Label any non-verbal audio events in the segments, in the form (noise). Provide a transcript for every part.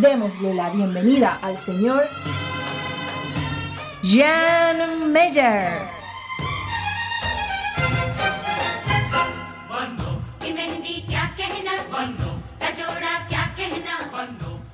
Démosle la bienvenida al señor Jan Meyer.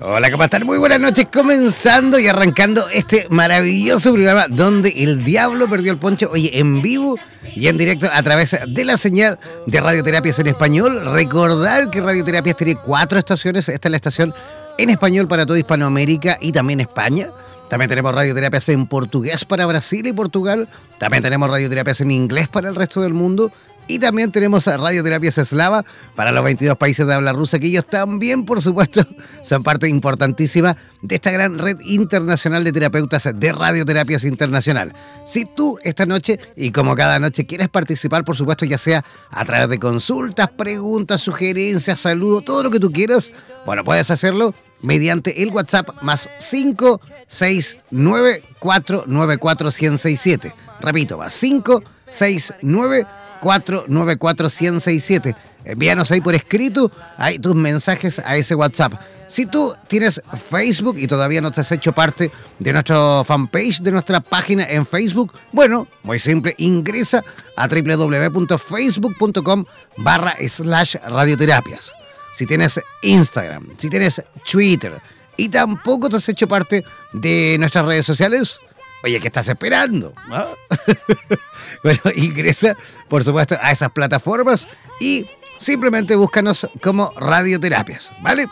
Hola, ¿cómo están? Muy buenas noches, comenzando y arrancando este maravilloso programa donde el diablo perdió el poncho, oye, en vivo y en directo a través de la señal de Radioterapias en Español. Recordar que Radioterapias tiene cuatro estaciones, esta es la estación en español para toda Hispanoamérica y también España. También tenemos radioterapias en portugués para Brasil y Portugal. También tenemos radioterapias en inglés para el resto del mundo. Y también tenemos a Radioterapias Eslava para los 22 países de habla rusa, que ellos también, por supuesto, (laughs) son parte importantísima de esta gran red internacional de terapeutas de Radioterapias Internacional. Si tú esta noche, y como cada noche, quieres participar, por supuesto, ya sea a través de consultas, preguntas, sugerencias, saludos, todo lo que tú quieras, bueno, puedes hacerlo mediante el WhatsApp más 569 494 1067. Repito, más 569 494-167. Envíanos ahí por escrito ahí tus mensajes a ese WhatsApp. Si tú tienes Facebook y todavía no te has hecho parte de nuestra fanpage, de nuestra página en Facebook, bueno, muy simple, ingresa a www.facebook.com barra slash radioterapias. Si tienes Instagram, si tienes Twitter y tampoco te has hecho parte de nuestras redes sociales, Oye, ¿qué estás esperando? (laughs) bueno, (laughs) ingresa, por supuesto, a esas plataformas y simplemente búscanos como radioterapias, ¿vale?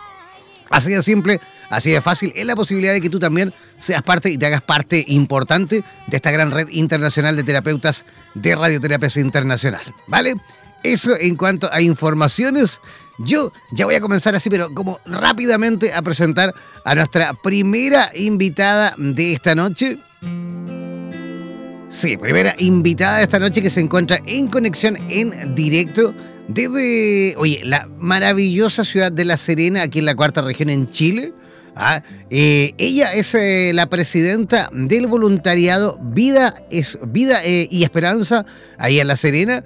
Así de simple, así de fácil, es la posibilidad de que tú también seas parte y te hagas parte importante de esta gran red internacional de terapeutas de radioterapias internacional, ¿vale? Eso en cuanto a informaciones. Yo ya voy a comenzar así, pero como rápidamente a presentar a nuestra primera invitada de esta noche. Sí, primera invitada de esta noche que se encuentra en conexión en directo desde, oye, la maravillosa ciudad de La Serena, aquí en la cuarta región en Chile. Ah, eh, ella es eh, la presidenta del voluntariado Vida, es, Vida eh, y Esperanza, ahí en La Serena,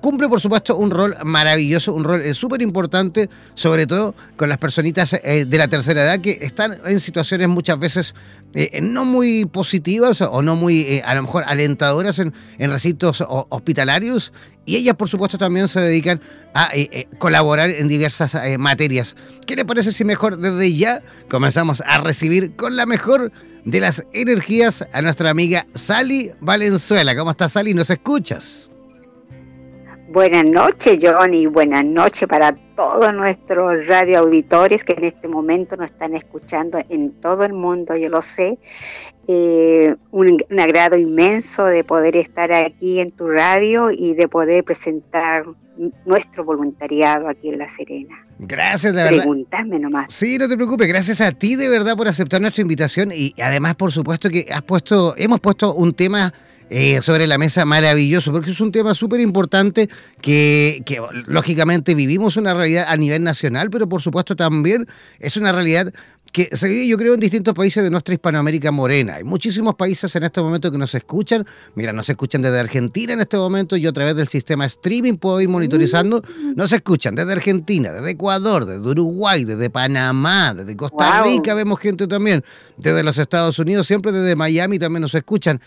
cumple por supuesto un rol maravilloso, un rol súper importante, sobre todo con las personitas de la tercera edad que están en situaciones muchas veces no muy positivas o no muy a lo mejor alentadoras en, en recintos hospitalarios y ellas, por supuesto, también se dedican a eh, eh, colaborar en diversas eh, materias. ¿Qué le parece si mejor desde ya comenzamos a recibir con la mejor de las energías a nuestra amiga Sally Valenzuela? ¿Cómo estás, Sally? ¿Nos escuchas? Buenas noches, Johnny. Buenas noches para todos nuestros radioauditores que en este momento nos están escuchando en todo el mundo, yo lo sé. Eh, un, agrado inmenso de poder estar aquí en tu radio y de poder presentar nuestro voluntariado aquí en La Serena. Gracias, de verdad. Preguntarme nomás. Sí, no te preocupes. Gracias a ti de verdad por aceptar nuestra invitación y además, por supuesto, que has puesto, hemos puesto un tema eh, sobre la mesa maravilloso, porque es un tema súper importante que, que, lógicamente vivimos una realidad a nivel nacional, pero por supuesto también es una realidad que se vive, yo creo, en distintos países de nuestra Hispanoamérica morena. Hay muchísimos países en este momento que nos escuchan. Mira, nos escuchan desde Argentina en este momento. Yo a través del sistema streaming puedo ir monitorizando. Mm. Nos escuchan desde Argentina, desde Ecuador, desde Uruguay, desde Panamá, desde Costa Rica vemos gente también. Desde los Estados Unidos, siempre desde Miami también nos escuchan.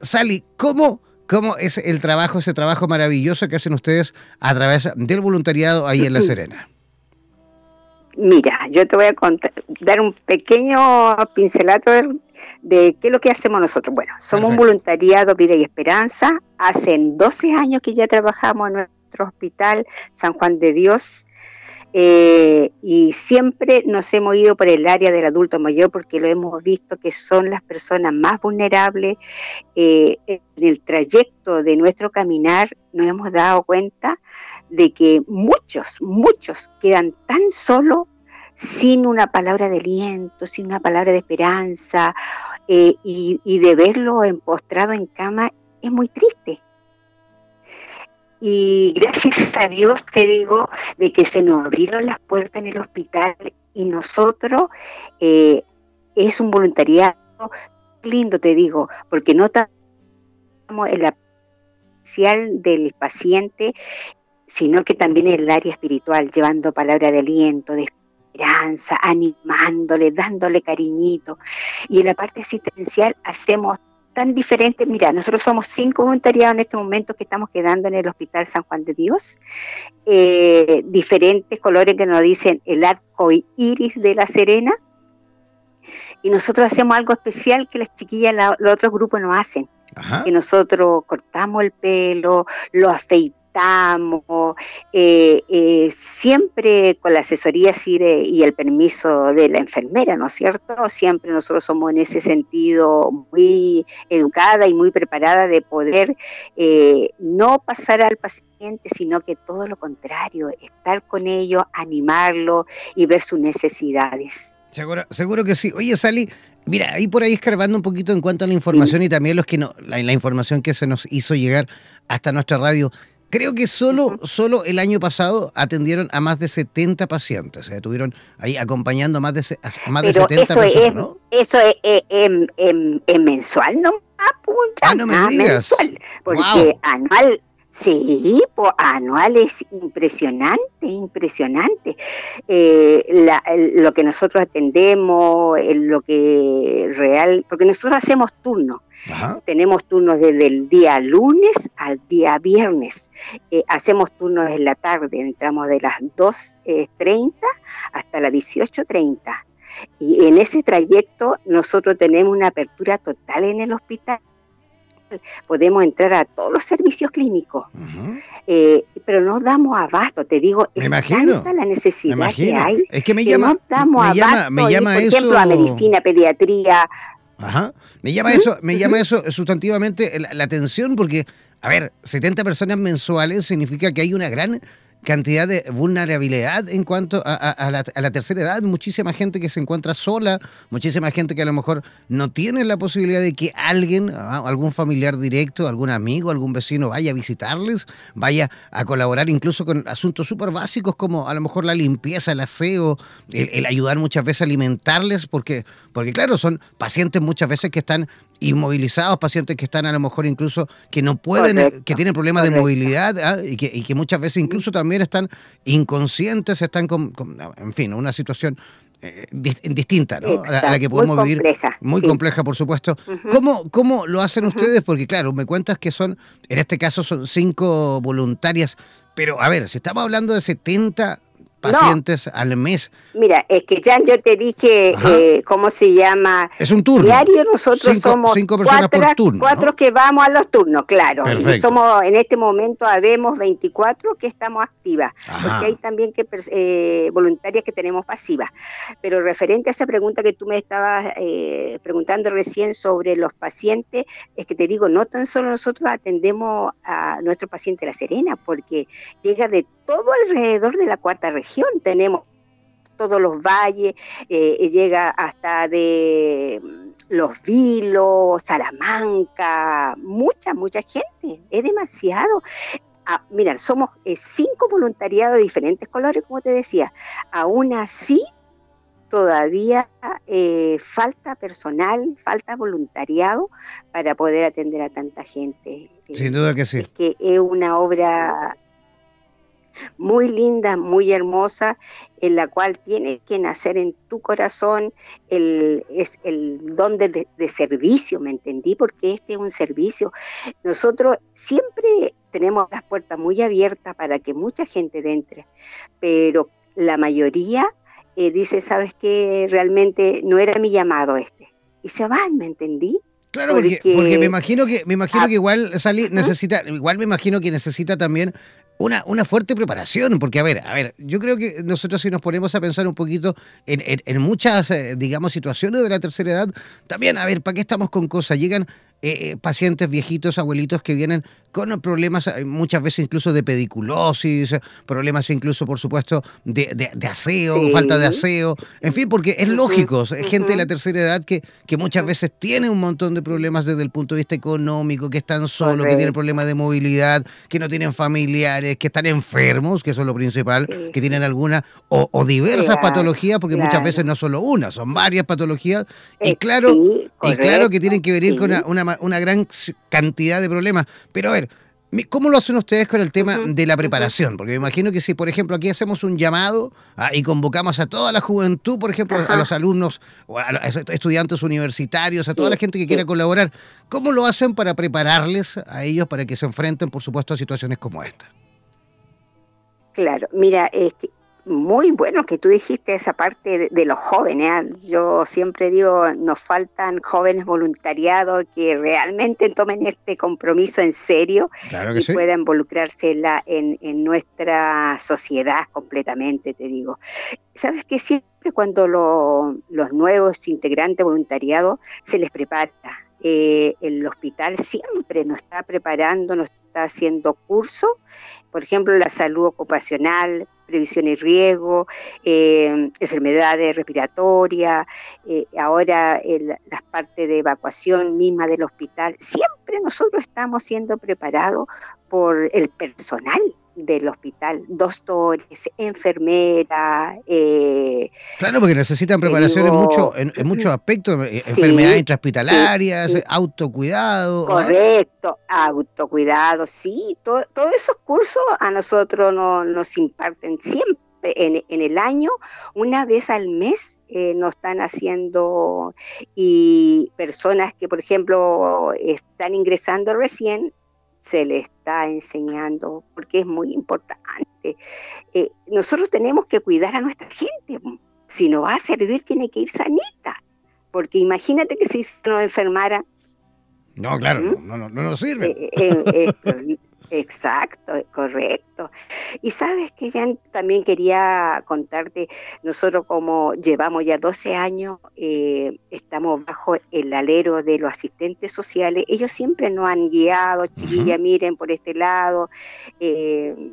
Sally, ¿cómo, ¿cómo es el trabajo, ese trabajo maravilloso que hacen ustedes a través del voluntariado ahí en La Serena? Mira, yo te voy a contar, dar un pequeño pincelato de, qué es lo que hacemos nosotros. Bueno, somos un voluntariado Vida y Esperanza. Hace 12 años que ya trabajamos en nuestro hospital San Juan de Dios. Eh, y siempre nos hemos ido por el área del adulto mayor porque lo hemos visto que son las personas más vulnerables. Eh, en el trayecto de nuestro caminar nos hemos dado cuenta de que muchos, muchos quedan tan solos sin una palabra de aliento, sin una palabra de esperanza, eh, y, de verlo empostrado en cama es muy triste. Y gracias a Dios te digo de que se nos abrieron las puertas en el hospital y nosotros eh, es un voluntariado lindo, te digo, porque no estamos en la del paciente sino que también en el área espiritual, llevando palabra de aliento, de esperanza, animándole, dándole cariñito. Y en la parte asistencial hacemos tan diferente. Mira, nosotros somos cinco voluntariados en este momento que estamos quedando en el Hospital San Juan de Dios. Eh, diferentes colores que nos dicen el arco iris de la Serena. Y nosotros hacemos algo especial que las chiquillas, los otros grupos no hacen. Que nosotros cortamos el pelo, lo afeitamos estamos, eh, eh, siempre con la asesoría y el permiso de la enfermera, ¿no es cierto? Siempre nosotros somos en ese sentido muy educada y muy preparada de poder eh, no pasar al paciente, sino que todo lo contrario, estar con ellos, animarlo y ver sus necesidades. Seguro, seguro que sí. Oye, Sally, mira, ahí por ahí escarbando un poquito en cuanto a la información y también los que no, la, la información que se nos hizo llegar hasta nuestra radio. Creo que solo, solo el año pasado atendieron a más de 70 pacientes. Se estuvieron ahí acompañando a más de, más de 70 eso personas, es, ¿no? Eso es, es, mensual, ¿no? Ah, ah, no me digas. Mensual, porque anual Sí, pues anual es impresionante, impresionante. Eh, lo que nosotros atendemos, lo que real, porque nosotros hacemos turnos. Tenemos turnos desde el día lunes al día viernes. Eh, hacemos turnos en la tarde, entramos de las 2.30 hasta las 18.30. Y en ese trayecto nosotros tenemos una apertura total en el hospital podemos entrar a todos los servicios clínicos, eh, pero no damos abasto, te digo, es tanta la necesidad que hay. Es que me llama, no damos me llama, me llama por eso... ejemplo, a medicina, pediatría. Ajá. Me llama eso, me llama eso sustantivamente la, atención porque a ver, 70 personas mensuales significa que hay una gran cantidad de vulnerabilidad en cuanto a, la, tercera edad, muchísima gente que se encuentra sola, muchísima gente que a lo mejor no tiene la posibilidad de que alguien, ah, algún familiar directo, algún amigo, algún vecino vaya a visitarles, vaya a colaborar incluso con asuntos súper básicos como a lo mejor la limpieza, el aseo, el, ayudar muchas veces a alimentarles, porque, porque claro, son pacientes muchas veces que están inmovilizados, pacientes que están a lo mejor incluso que no pueden, eh, que tienen problemas de movilidad ¿ah? y, que, y, que, muchas veces incluso también están inconscientes, están con, en fin, una situación eh, distinta ¿no? a, la, que podemos muy vivir. Muy compleja, por supuesto. ¿Cómo, ¿Cómo lo hacen ustedes? Porque claro, me cuentas que son, en este caso son cinco voluntarias, pero a ver, si estamos hablando de 70 pacientes al mes. Mira, es que ya yo te dije eh, cómo se llama. Es un turno. Diario nosotros somos cinco personas cuatro, por turno, cuatro que vamos a los turnos, claro. Y somos en este momento habemos 24 que estamos activas, porque hay también que eh, voluntarias que tenemos pasivas. Pero referente a esa pregunta que tú me estabas eh, preguntando recién sobre los pacientes, es que te digo, no tan solo nosotros atendemos a nuestro paciente La Serena, porque llega de todo alrededor de la cuarta región. Tenemos todos los valles, eh, llega hasta de mm, Los Vilos, Salamanca, mucha, mucha gente, es demasiado. Ah, mira, somos eh, cinco voluntariados de diferentes colores, como te decía. Aún así, todavía eh, falta personal, falta voluntariado para poder atender a tanta gente. Sin duda que sí. Es que es una obra muy linda, muy hermosa, en la cual tiene que nacer en tu corazón el, es el don de, servicio, ¿me entendí? Porque este es un servicio. Nosotros siempre tenemos las puertas muy abiertas para que mucha gente entre, pero la mayoría eh, dice, ¿sabes qué? Realmente no era mi llamado este. Y se van, ¿me entendí? Claro, porque, porque, me imagino que me imagino que igual necesita, igual me imagino que necesita también una, una fuerte preparación, porque a ver, a ver, yo creo que nosotros si nos ponemos a pensar un poquito en, en muchas, eh, digamos, situaciones de la tercera edad, también, a ver, ¿para qué estamos con cosas? Llegan eh, eh, pacientes viejitos, abuelitos que vienen con problemas eh, muchas veces incluso de pediculosis, problemas incluso, por supuesto, de, aseo, falta de aseo, en fin, porque es lógico, es gente de la tercera edad que, que muchas veces tiene un montón de problemas desde el punto de vista económico, que están solos, que tienen problemas de movilidad, que no tienen familiares, que están enfermos, que eso es lo principal, que tienen alguna o, diversas patologías, porque muchas veces no solo una, son varias patologías, y claro, y claro que tienen que venir con una una, gran cantidad de problemas. Pero a ver, ¿Cómo lo hacen ustedes con el tema de la preparación? Porque me imagino que si, por ejemplo, aquí hacemos un llamado ah, y convocamos a toda la juventud, por ejemplo, a los alumnos, o a los estudiantes universitarios, a toda la gente que quiera colaborar, ¿cómo lo hacen para prepararles a ellos para que se enfrenten, por supuesto, a situaciones como esta? Claro, mira, este, muy bueno que tú dijiste esa parte de, los jóvenes. ¿ah? Yo siempre digo, nos faltan jóvenes voluntariados que realmente tomen este compromiso en serio y puedan involucrarse en, en, nuestra sociedad completamente, te digo. Sabes que siempre cuando los nuevos integrantes voluntariados se les prepara, eh, el hospital siempre nos está preparando, nos está haciendo cursos, por ejemplo, la salud ocupacional, previsión y riesgo, eh, enfermedades respiratorias, eh, ahora las partes de evacuación misma del hospital. Siempre nosotros estamos siendo preparados por el personal del hospital, doctores, enfermeras. Eh, claro, porque necesitan preparación en, mucho, en, muchos aspectos, enfermedades intrahospitalarias, autocuidado. ¿ah? Correcto, autocuidado, sí, todos esos cursos a nosotros nos imparten siempre. En, el año, una vez al mes, eh, nos están haciendo y personas que, por ejemplo, están ingresando recién, se le está enseñando, porque es muy importante. Eh, nosotros tenemos que cuidar a nuestra gente. Si no va a servir, tiene que ir sanita. Porque imagínate que si nos enfermara. No, claro, ¿Mm? no, no, no, nos sirve. Eh, eh, Exacto, correcto. Y sabes que ya también quería contarte, nosotros como llevamos ya 12 años, eh, estamos bajo el alero de los asistentes sociales, ellos siempre nos han guiado, chiquilla, miren por este lado, eh,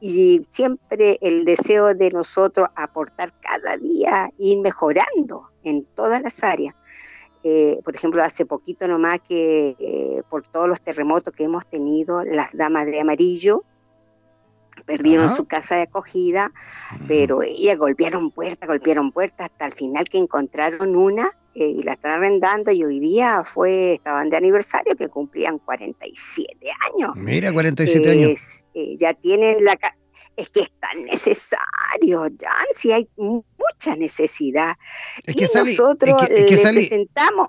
y siempre el deseo de nosotros aportar cada día, ir mejorando en todas las áreas. Eh, por ejemplo, hace poquito nomás que eh, por todos los terremotos que hemos tenido, las damas de amarillo perdieron su casa de acogida, pero ellas golpearon puertas, golpearon puertas hasta el final que encontraron una eh, y la están arrendando y hoy día fue, estaban de aniversario que cumplían 47 años. Mira, 47 años. ya tienen la es que es tan necesario, Jan, si hay mucha necesidad. Es que y nosotros es que, presentamos...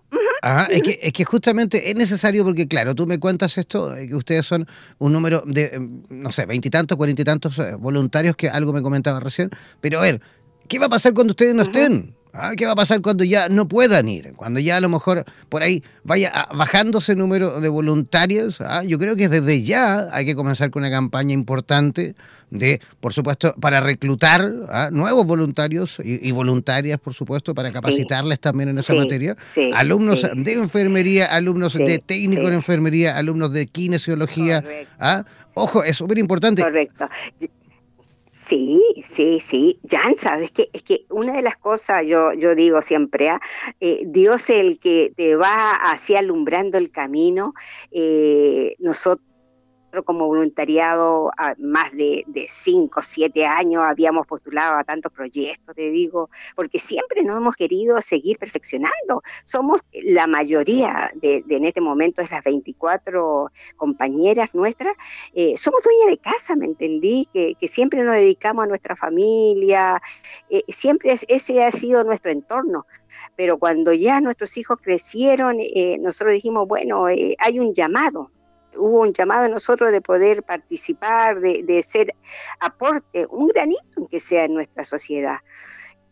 es, que, es que justamente es necesario porque, claro, tú me cuentas esto, eh, que ustedes son un número de, em, no sé, veintitantos, cuarenta y tantos eh, voluntarios, que algo me comentaba recién, pero a ver, ¿qué va a pasar cuando ustedes no estén? Ah, ¿Qué va a pasar cuando ya no puedan ir? Cuando ya a lo mejor por ahí vaya bajándose el número de voluntarios. Ah, yo creo que desde ya hay que comenzar con una campaña importante de, por supuesto, para reclutar ah, nuevos voluntarios y, voluntarias, por supuesto, para capacitarles también en esa materia. alumnos de enfermería, alumnos de técnico en enfermería, alumnos de kinesiología. Ojo, es súper importante. Correcto. Sí, sí, sí. Jan, sabes que es que una de las cosas yo, yo digo siempre, ¿ah? eh, Dios es el que te va así alumbrando el camino. Eh, nosotros como voluntariado a más de, de cinco, siete años habíamos postulado a tantos proyectos, te digo, porque siempre nos hemos querido seguir perfeccionando. Somos la mayoría de, en este momento es las 24 compañeras nuestras, eh, somos dueñas de casa, me entendí, que, siempre nos dedicamos a nuestra familia, eh, siempre ese ha sido nuestro entorno pero cuando ya nuestros hijos crecieron, eh, nosotros dijimos, bueno, hay un llamado, hubo un llamado a nosotros de poder participar, de, ser aporte, un granito que sea en nuestra sociedad.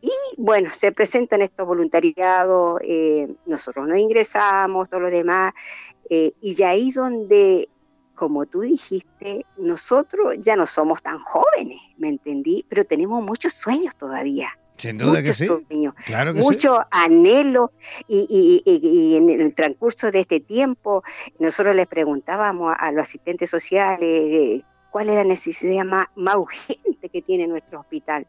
Y bueno, se presentan estos voluntariados, eh, nosotros nos ingresamos, todo lo demás, eh, y ahí donde, como tú dijiste, nosotros ya no somos tan jóvenes, ¿me entendí? Pero tenemos muchos sueños todavía. Sin duda que sí. claro que mucho anhelo y, en el transcurso de este tiempo nosotros les preguntábamos a, los asistentes sociales eh, cuál es la necesidad más, urgente que tiene nuestro hospital.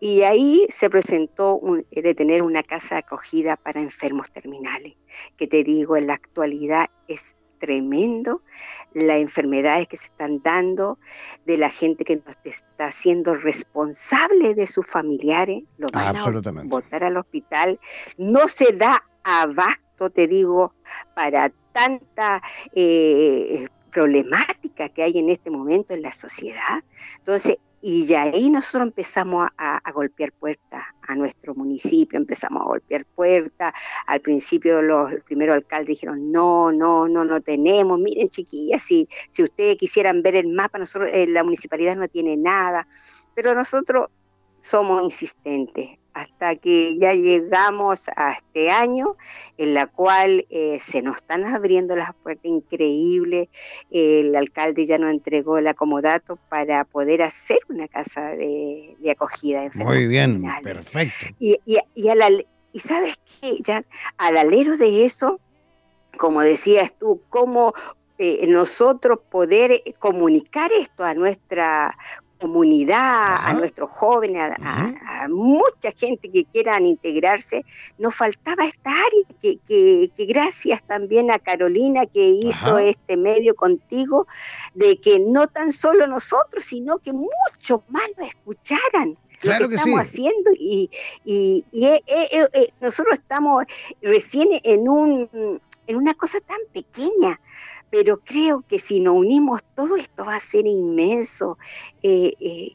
Y ahí se presentó eh, de tener una casa acogida para enfermos terminales, que te digo, en la actualidad es tremendo las enfermedades que se están dando, de la gente que nos está haciendo responsable de sus familiares, lo van a botar al hospital. No se da abasto, te digo, para tanta eh, problemática que hay en este momento en la sociedad. Entonces, y ya ahí nosotros empezamos a, golpear puertas a nuestro municipio, empezamos a golpear puertas. Al principio los, primeros alcaldes dijeron, no, no, no, no tenemos. Miren chiquillas, si, si ustedes quisieran ver el mapa, nosotros, eh, la municipalidad no tiene nada. Pero nosotros somos insistentes hasta que ya llegamos a este año en la cual eh, se nos están abriendo las puertas increíbles. El alcalde ya nos entregó el acomodato para poder hacer una casa de, acogida. Muy bien, perfecto. Y, y, y sabes qué, ya al alero de eso, como decías tú, cómo eh, nosotros poder comunicar esto a nuestra comunidad, a nuestros jóvenes, a, mucha gente que quieran integrarse, nos faltaba esta área, que, que, gracias también a Carolina que hizo este medio contigo, de que no tan solo nosotros, sino que muchos más nos escucharan. Claro lo que, estamos haciendo y, y, eh, eh, eh, nosotros estamos recién en un en una cosa tan pequeña pero creo que si nos unimos todo esto va a ser inmenso. Eh, eh,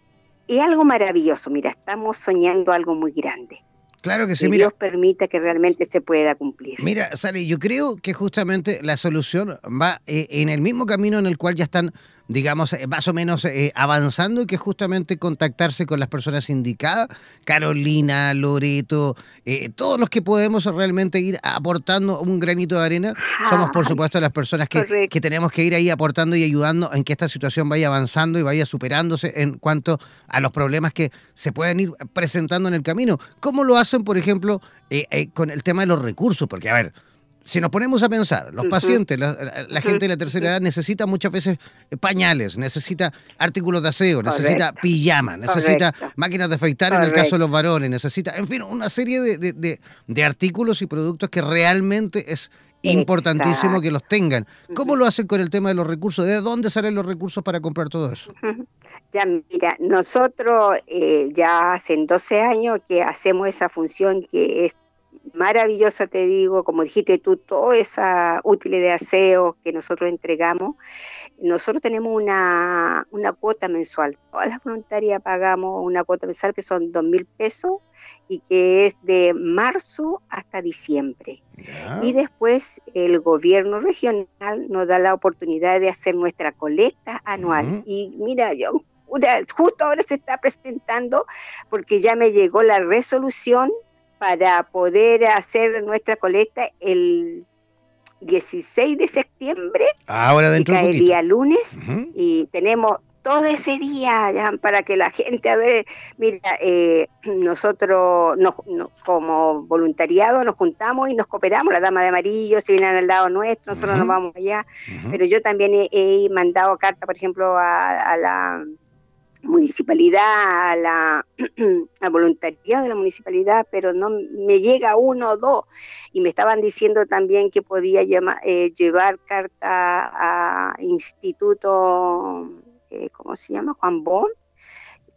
es algo maravilloso, mira, estamos soñando algo muy grande. Claro que sí, mira. Dios permita que realmente se pueda cumplir. Mira, Sally, yo creo que justamente la solución va eh, en el mismo camino en el cual ya están digamos, eh, más o menos eh, avanzando y que justamente contactarse con las personas indicadas, Carolina, Loreto, eh, todos los que podemos realmente ir aportando un granito de arena, somos por supuesto las personas que, que, tenemos que ir ahí aportando y ayudando en que esta situación vaya avanzando y vaya superándose en cuanto a los problemas que se pueden ir presentando en el camino. ¿Cómo lo hacen, por ejemplo, con el tema de los recursos? Porque, a ver, si nos ponemos a pensar, los pacientes, la, gente de la tercera edad necesita muchas veces pañales, necesita artículos de aseo, necesita pijama, necesita máquinas de afeitar en el caso de los varones, necesita, en fin, una serie de, artículos y productos que realmente es importantísimo que los tengan. ¿Cómo lo hacen con el tema de los recursos? ¿De dónde salen los recursos para comprar todo eso? Ya, mira, nosotros eh, ya hace 12 años que hacemos esa función que es maravillosa, te digo, como dijiste tú, toda esa útiles de aseo que nosotros entregamos. Nosotros tenemos una, una cuota mensual. Todas las voluntarias pagamos una cuota mensual que son dos mil pesos y que es de marzo hasta diciembre. Y después el gobierno regional nos da la oportunidad de hacer nuestra colecta anual. Y mira, yo justo ahora se está presentando porque ya me llegó la resolución para poder hacer nuestra colecta el 16 de septiembre. Ahora dentro el día lunes. Y tenemos todo ese día ya, para que la gente, a ver, mira, eh, nosotros como voluntariado nos juntamos y nos cooperamos, la dama de amarillo se vienen al lado nuestro, nosotros nos vamos allá, pero yo también he, mandado carta, por ejemplo, a la municipalidad, a la (clears throat) a voluntariado de la municipalidad, pero no me llega uno o dos. Y me estaban diciendo también que podía eh, llevar carta a Instituto, eh, ¿cómo se llama? Juan Bon,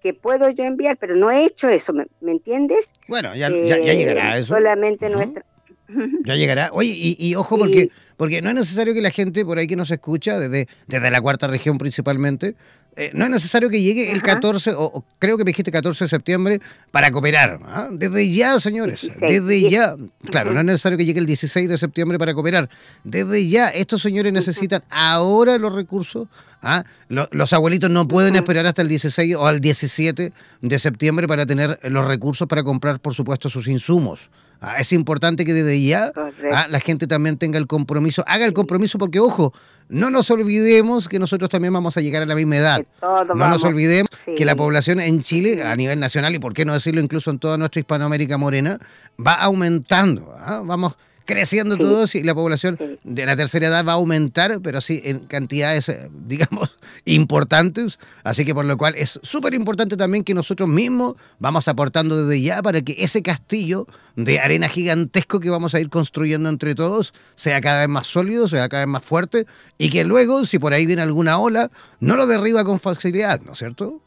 que puedo yo enviar, pero no he hecho eso, ¿me, entiendes? Bueno, ya, ya, llegará eh, eso. Solamente nuestra... (laughs) Ya llegará. Oye, y, ojo porque, porque no es necesario que la gente por ahí que nos escucha, desde, desde la cuarta región principalmente, eh, no es necesario que llegue el 14, o, creo que me dijiste 14 de septiembre, para cooperar. ¿ah? Desde ya, señores, desde ya. Claro, no es necesario que llegue el 16 de septiembre para cooperar. Desde ya, estos señores necesitan ahora los recursos. ¿ah? Los, abuelitos no pueden esperar hasta el 16 o al 17 de septiembre para tener los recursos para comprar, por supuesto, sus insumos. Ah, es importante que desde ya ah, la gente también tenga el compromiso, haga el compromiso porque, ojo, no nos olvidemos que nosotros también vamos a llegar a la misma edad. No nos olvidemos que la población en Chile, a nivel nacional y por qué no decirlo incluso en toda nuestra Hispanoamérica morena, va aumentando. ¿ah? Vamos creciendo todos y la población de la tercera edad va a aumentar, pero así en cantidades, eh, digamos, (laughs) importantes. Así que por lo cual es súper importante también que nosotros mismos vamos aportando desde ya para que ese castillo de arena gigantesco que vamos a ir construyendo entre todos sea cada vez más sólido, sea cada vez más fuerte y que luego, si por ahí viene alguna ola, no lo derriba con facilidad, ¿no es cierto?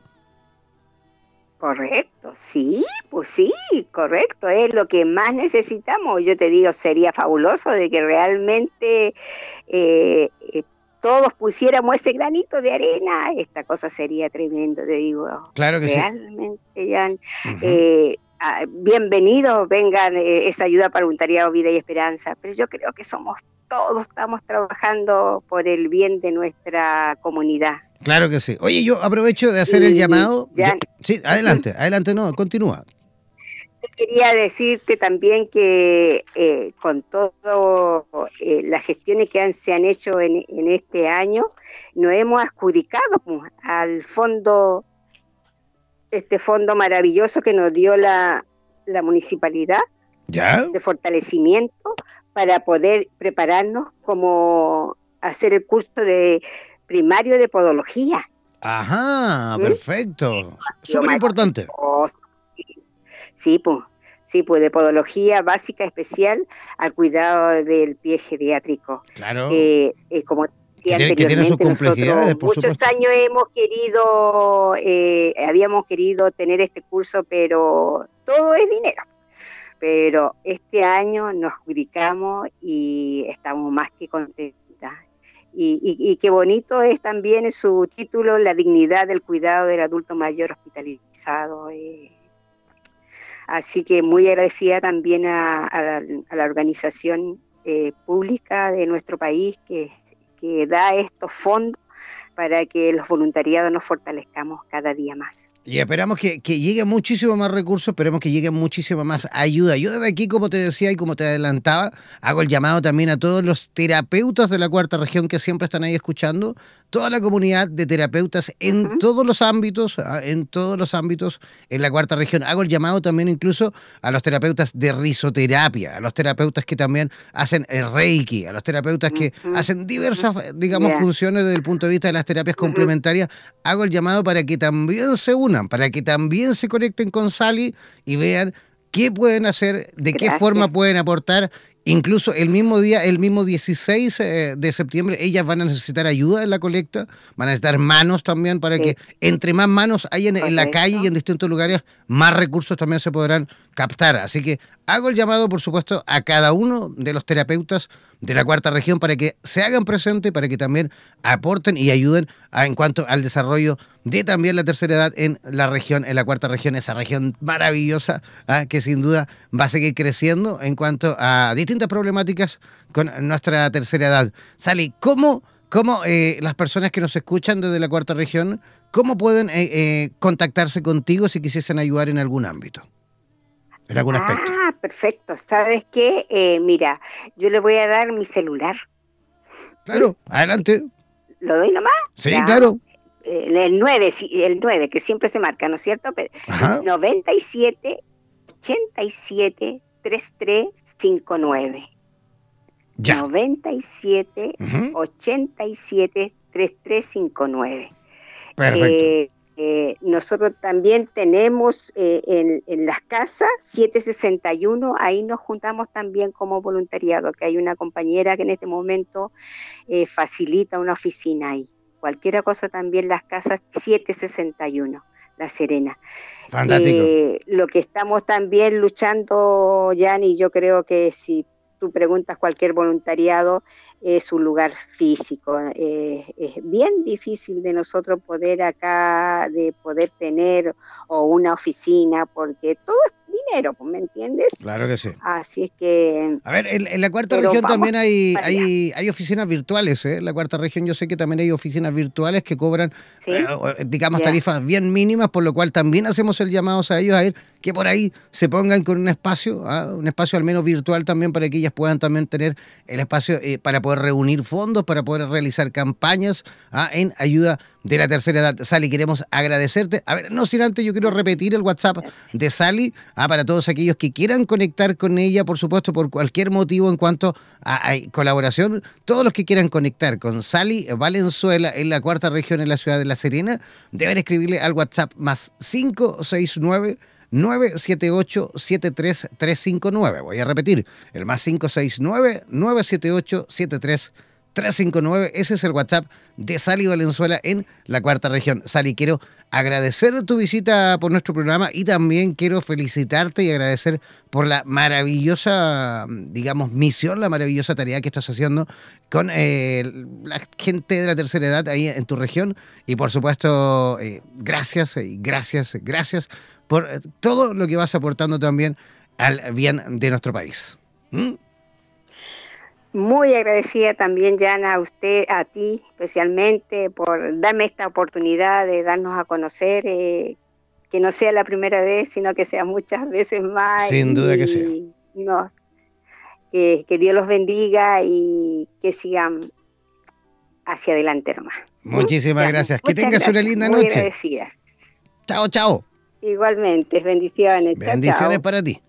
Correcto, sí, pues sí, correcto, es lo que más necesitamos. Yo te digo, sería fabuloso de que realmente eh, eh, todos pusiéramos ese granito de arena, esta cosa sería tremendo, te digo. Claro que realmente, sí. Realmente, eh, ah, bienvenidos, vengan esa ayuda para voluntariado, vida y esperanza, pero yo creo que somos todos, estamos trabajando por el bien de nuestra comunidad. Claro que sí. Oye, yo aprovecho de hacer el llamado. sí, adelante, adelante, no, continúa. Quería decirte también que eh, con todas eh, las gestiones que se han hecho en, este año, nos hemos adjudicado al fondo, este fondo maravilloso que nos dio la, la municipalidad ¿Ya? de fortalecimiento para poder prepararnos como hacer el curso de primario de podología. Ajá, perfecto. Súper importante. Sí, pues. Sí, pues de podología básica especial al cuidado del pie geriátrico. Claro. Eh, eh, como que tiene, sus complejidades, por muchos años hemos querido, eh, habíamos querido tener este curso, pero todo es dinero. Pero este año nos adjudicamos y estamos más que contentos y, qué bonito es también su título, La dignidad del cuidado del adulto mayor hospitalizado. Eh. Así que muy agradecida también a, la, organización eh, pública de nuestro país que, que da estos fondos para que los voluntariados nos fortalezcamos cada día más. Y esperamos que, que llegue muchísimo más recursos, esperemos que llegue muchísima más ayuda. Yo desde aquí, como te decía y como te adelantaba, hago el llamado también a todos los terapeutas de la cuarta región que siempre están ahí escuchando, toda la comunidad de terapeutas en todos los ámbitos, ah, en todos los ámbitos en la cuarta región. Hago el llamado también incluso a los terapeutas de risoterapia, a los terapeutas que también hacen el reiki, a los terapeutas que hacen diversas, digamos, funciones desde el punto de vista de las terapias complementarias. Hago el llamado para que también se unan, para que también se conecten con Sally y vean qué pueden hacer, de qué forma pueden aportar Incluso el mismo día, el mismo 16 eh, de septiembre, ellas van a necesitar ayuda en la colecta, van a necesitar manos también para que entre más manos hay en, la calle y en distintos lugares, más recursos también se podrán captar. Así que hago el llamado, por supuesto, a cada uno de los terapeutas de la cuarta región para que se hagan presentes, para que también aporten y ayuden en cuanto al desarrollo de también la tercera edad en la región, en la cuarta región, esa región maravillosa ¿ah? que sin duda va a seguir creciendo en cuanto a distintas problemáticas con nuestra tercera edad. Sally, ¿cómo, cómo eh, las personas que nos escuchan desde la cuarta región, cómo pueden eh, eh, contactarse contigo si quisiesen ayudar en algún ámbito? En algún aspecto. Ah, perfecto. ¿Sabes qué? Eh, mira, yo le voy a dar mi celular. Claro, adelante. ¿Lo doy nomás? Sí, claro. El, 9, el 9, que siempre se marca, ¿no es cierto? Pero, 97 87 3359. Ya. 97 87 3359. Perfecto. Eh, eh, nosotros también tenemos eh, en, las casas 761, ahí nos juntamos también como voluntariado, que hay una compañera que en este momento eh, facilita una oficina ahí. Cualquier cosa también las casas 761, La Serena. Fantástico. lo que estamos también luchando, Jan, y yo creo que si tú preguntas cualquier voluntariado, es un lugar físico. Eh, es bien difícil de nosotros poder acá, de poder tener o una oficina, porque todo es dinero, ¿me entiendes? Claro que sí. Así es que... A ver, en, la cuarta región también hay, hay, hay, oficinas virtuales, ¿eh? En la cuarta región yo sé que también hay oficinas virtuales que cobran, eh, digamos, tarifas bien mínimas, por lo cual también hacemos el llamado a ellos a ir que por ahí se pongan con un espacio, ¿ah? un espacio al menos virtual también para que ellas puedan también tener el espacio eh, para poder reunir fondos, para poder realizar campañas ¿ah? en ayuda de la tercera edad. Sally, queremos agradecerte. A ver, no sin antes, yo quiero repetir el WhatsApp de Sally ¿ah? para todos aquellos que quieran conectar con ella, por supuesto, por cualquier motivo en cuanto a, colaboración. Todos los que quieran conectar con Sally Valenzuela en la cuarta región en la ciudad de La Serena, deben escribirle al WhatsApp más 569 978-73359. Voy a repetir, el más 569-978-73359. Ese es el WhatsApp de Sally Valenzuela en la cuarta región. Sally, quiero agradecer tu visita por nuestro programa y también quiero felicitarte y agradecer por la maravillosa, digamos, misión, la maravillosa tarea que estás haciendo con eh, la gente de la tercera edad ahí en tu región. Y por supuesto, eh, gracias, gracias, gracias por eh, todo lo que vas aportando también al bien de nuestro país. ¿Mm? Muy agradecida también, Jana, a usted, a ti especialmente, por darme esta oportunidad de darnos a conocer, eh, que no sea la primera vez, sino que sea muchas veces más. Sin duda que sí. que, Dios los bendiga y que sigan hacia adelante nomás. Muchísimas gracias. Que tengas una linda noche. Agradecidas. Chao, chao. Igualmente, bendiciones. Bendiciones para ti.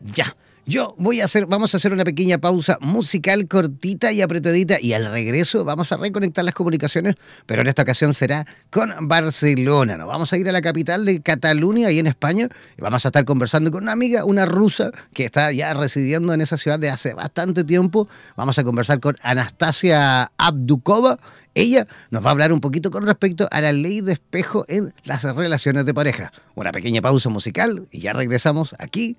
Ya. Yo voy a hacer, vamos a hacer una pequeña pausa musical cortita y apretadita y al regreso vamos a reconectar las comunicaciones, pero en esta ocasión será con Barcelona. ¿no? Vamos a ir a la capital de Cataluña, ahí en España, y vamos a estar conversando con una amiga, una rusa, que está ya residiendo en esa ciudad de hace bastante tiempo. Vamos a conversar con Anastasia Abdukova ella nos va a hablar un poquito con respecto a la ley de espejo en las relaciones de pareja. Una pequeña pausa musical y ya regresamos aquí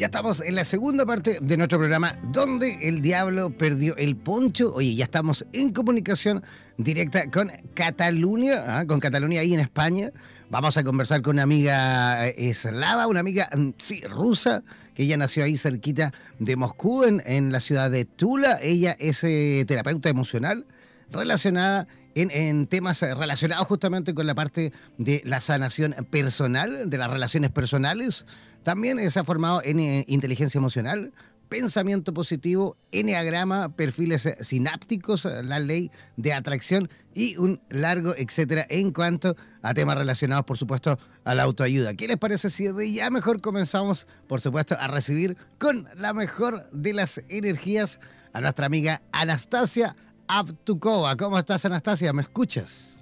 Ya estamos en la segunda parte de nuestro programa, donde el diablo perdió el poncho. Oye, ya estamos en comunicación directa con Cataluña, ¿ah? con Cataluña ahí en España. Vamos a conversar con una amiga eh, eslava, una amiga, mm, sí, rusa, que ella nació ahí cerquita de Moscú, en, en la ciudad de Tula. Ella es eh, terapeuta emocional relacionada en, en, temas relacionados justamente con la parte de la sanación personal, de las relaciones personales. También se ha formado en eh, inteligencia emocional, pensamiento positivo, enneagrama, perfiles eh, sinápticos, eh, la ley de atracción y un largo etcétera en cuanto a temas relacionados, por supuesto, a la autoayuda. ¿Qué les parece si de ya mejor comenzamos, por supuesto, a recibir con la mejor de las energías a nuestra amiga Anastasia Abtukova? ¿Cómo estás, Anastasia? ¿Me escuchas?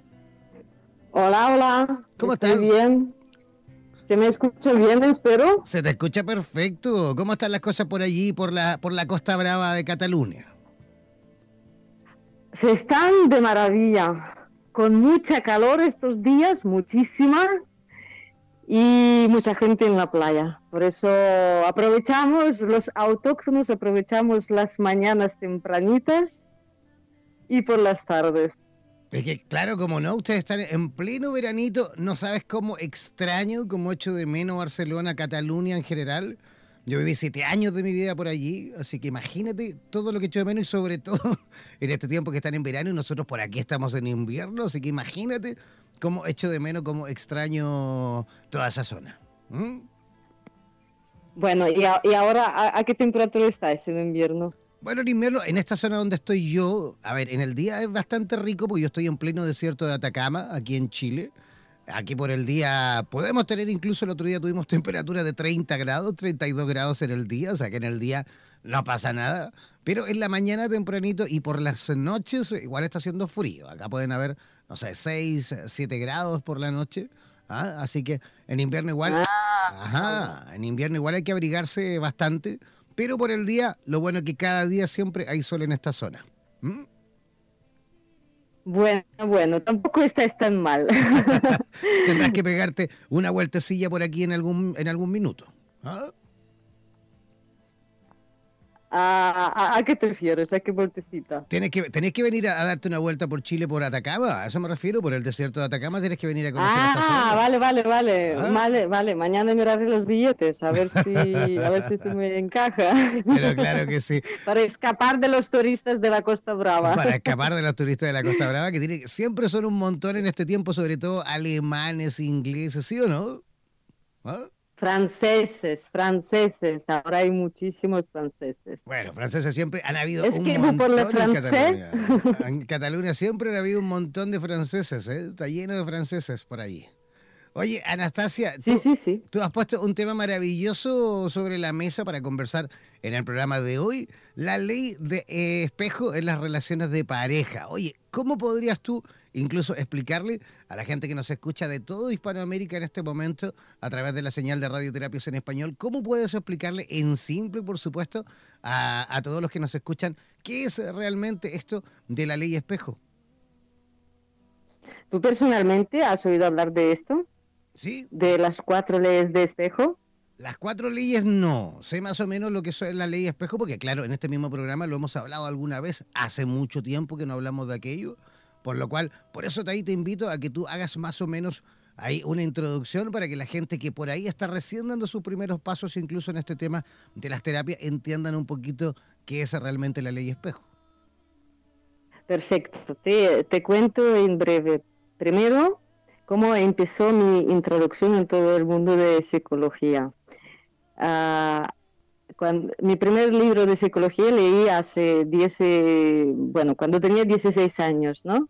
Hola, hola. ¿Cómo estás? bien. ¿Se me escucha bien, espero? Se te escucha perfecto. ¿Cómo están las cosas por allí, por la, por la Costa Brava de Cataluña? Se están de maravilla. Con mucha calor estos días, muchísima. Y mucha gente en la playa. Por eso aprovechamos, los autóctonos aprovechamos las mañanas tempranitas y por las tardes. Es que, claro, como no, ustedes están en pleno veranito, no sabes cómo extraño, cómo echo de menos Barcelona, Cataluña en general. Yo viví siete años de mi vida por allí, así que imagínate todo lo que echo de menos y sobre todo (laughs) en este tiempo que están en verano y nosotros por aquí estamos en invierno, así que imagínate cómo echo de menos, cómo extraño toda esa zona. Bueno, ¿y, ahora ¿a, ¿a, qué temperatura está ese invierno? Bueno, en invierno, en esta zona donde estoy yo, a ver, en el día es bastante rico porque yo estoy en pleno desierto de Atacama, aquí en Chile. Aquí por el día podemos tener incluso el otro día tuvimos temperatura de 30 grados, 32 grados en el día, o sea que en el día no pasa nada. Pero en la mañana tempranito y por las noches igual está haciendo frío. Acá pueden haber, no sé, 6, 7 grados por la noche. ¿ah? Así que en invierno igual, ah. ajá, en invierno igual hay que abrigarse bastante pero por el día, lo bueno es que cada día siempre hay sol en esta zona. ¿Mm? Bueno, bueno, tampoco está tan mal. (laughs) (laughs) Tendrás que pegarte una vueltecilla por aquí en algún, en algún minuto. ¿Ah? ¿A, qué te refieres? ¿A qué vueltecita? Tienes que, tenés que venir a, darte una vuelta por Chile, por Atacama. A eso me refiero, por el desierto de Atacama. Tienes que venir a conocer Ah, vale, vale, vale. Ah. Vale, vale. Mañana miraré los billetes a ver si, a ver si se me encaja. Pero claro que sí. (laughs) Para escapar de los turistas de la Costa Brava. Para escapar de los (laughs) turistas de la Costa Brava, que tiene, siempre son un montón en este tiempo, sobre todo alemanes, ingleses, ¿sí o no? ¿Ah? Franceses, franceses, ahora hay muchísimos franceses. Bueno, franceses siempre han habido un montón en Cataluña. En Cataluña siempre ha habido un montón de franceses, ¿eh? está lleno de franceses por ahí. Oye, Anastasia, tú, tú, has puesto un tema maravilloso sobre la mesa para conversar en el programa de hoy, la ley de eh, espejo en las relaciones de pareja. Oye, ¿cómo podrías tú incluso explicarle a la gente que nos escucha de todo Hispanoamérica en este momento a través de la señal de radioterapias en español, ¿cómo puedes explicarle en simple, por supuesto, a, a todos los que nos escuchan qué es realmente esto de la ley espejo? ¿Tú personalmente has oído hablar de esto? Sí. ¿De las cuatro leyes de espejo? Las cuatro leyes no. Sé más o menos lo que es la ley espejo, porque claro, en este mismo programa lo hemos hablado alguna vez, hace mucho tiempo que no hablamos de aquello, por lo cual, por eso ahí te invito a que tú hagas más o menos ahí una introducción para que la gente que por ahí está recién dando sus primeros pasos, incluso en este tema de las terapias, entiendan un poquito qué es realmente la ley espejo. Perfecto, te, cuento en breve. Primero, cómo empezó mi introducción en todo el mundo de psicología. Ah, cuando, mi primer libro de psicología leí hace 10, eh, bueno, cuando tenía 16 años, ¿no?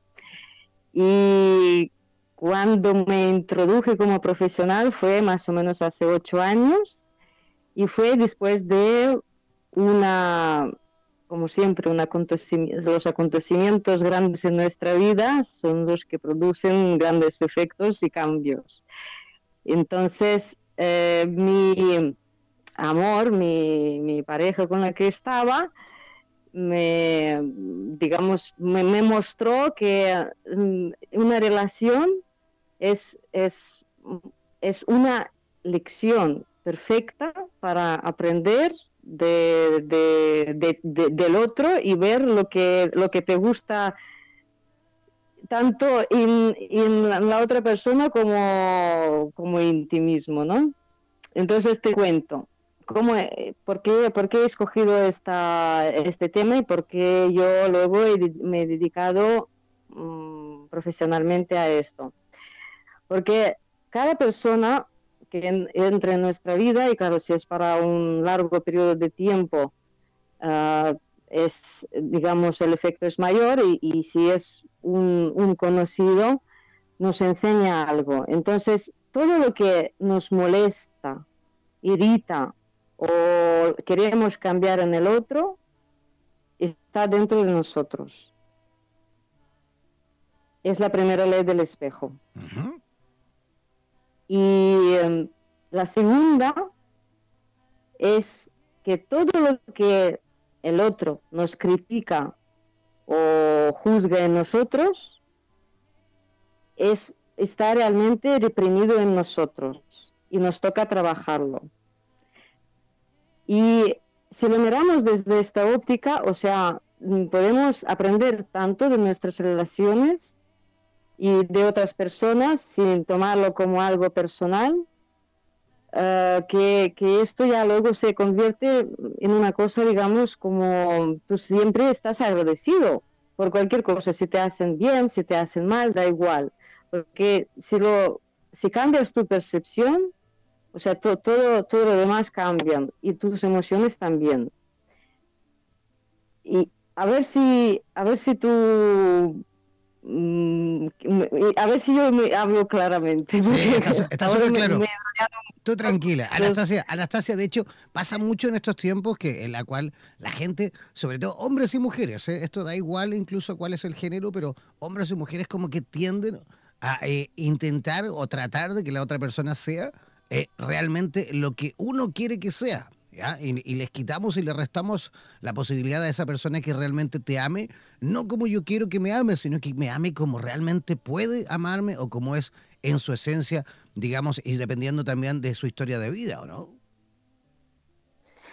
Y cuando me introduje como profesional fue más o menos hace 8 años y fue después de una, como siempre, los acontecimientos grandes en nuestra vida son los que producen grandes efectos y cambios. Entonces, eh, mi amor, mi, pareja con la que estaba, me, digamos, me, mostró que mm, una relación es, es, es una lección perfecta para aprender de, del otro y ver lo que, lo que te gusta tanto en, en la otra persona como, como en ti mismo, ¿no? Entonces te cuento. ¿Cómo, por, qué, ¿Por qué he escogido esta, este tema y por qué yo luego me he dedicado mm, profesionalmente a esto? Porque cada persona que entre en nuestra vida, y claro, si es para un largo periodo de tiempo, ah, digamos, el efecto es mayor y, si es un, conocido, nos enseña algo. Entonces, todo lo que nos molesta, irrita o queremos cambiar en el otro, está dentro de nosotros. Es la primera ley del espejo. Y em, la segunda es que todo lo que el otro nos critica o juzga en nosotros es, está realmente reprimido en nosotros y nos toca trabajarlo. Y si lo miramos desde esta óptica, o sea, mm, podemos aprender tanto de nuestras relaciones y de otras personas sin tomarlo como algo personal, eh, que, que, esto ya luego se convierte en una cosa, digamos, como tú siempre estás agradecido por cualquier cosa, si te hacen bien, si te hacen mal, da igual, porque si, lo, si cambias tu percepción, o sea, todo, todo lo demás cambia y tus emociones también. Y a ver si, a ver si tú mm, a ver si yo me hablo claramente. Sí, está, súper claro. Tú tranquila. Anastasia, Anastasia, de hecho, pasa mucho en estos tiempos que en la cual la gente, sobre todo hombres y mujeres, ¿eh? esto da igual incluso cuál es el género, pero hombres y mujeres como que tienden a eh, intentar o tratar de que la otra persona sea eh, realmente lo que uno quiere que sea. Y, les quitamos y le restamos la posibilidad a esa persona que realmente te ame, no como yo quiero que me ame, sino que me ame como realmente puede amarme o como es en su esencia, digamos, y dependiendo también de su historia de vida, ¿o no?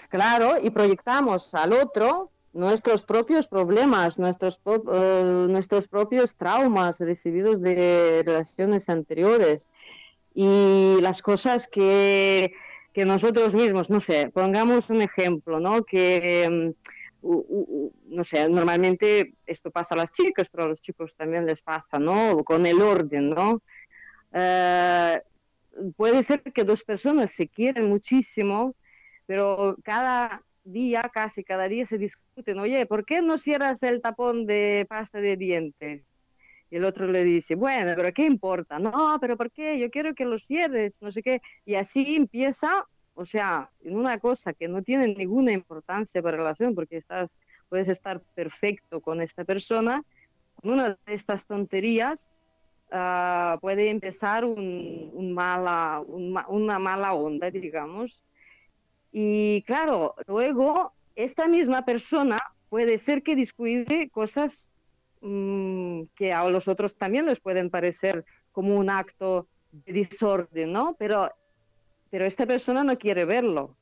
Claro, y proyectamos al otro nuestros propios problemas, nuestros, eh, nuestros propios traumas recibidos de relaciones anteriores y las cosas que, que nosotros mismos, no sé, pongamos un ejemplo, ¿no? Que, mm, no sé, normalmente esto pasa a las chicas, pero a los chicos también les pasa, ¿no? Con el orden, ¿no? Eh, puede ser que dos personas se quieren muchísimo, pero cada día, casi cada día se discuten, oye, ¿por qué no cierras el tapón de pasta de dientes? Y el otro le dice, bueno, pero ¿qué importa? No, pero ¿por qué? Yo quiero que lo cierres, no sé qué. Y así empieza, o sea, en una cosa que no tiene ninguna importancia para la relación, porque estás, puedes estar perfecto con esta persona, con una de estas tonterías uh, puede empezar un, mala, un, una mala onda, digamos. Y claro, luego esta misma persona puede ser que descuide cosas Mm, que a los otros también les pueden parecer como un acto de desorden, ¿no? Pero pero esta persona no quiere verlo.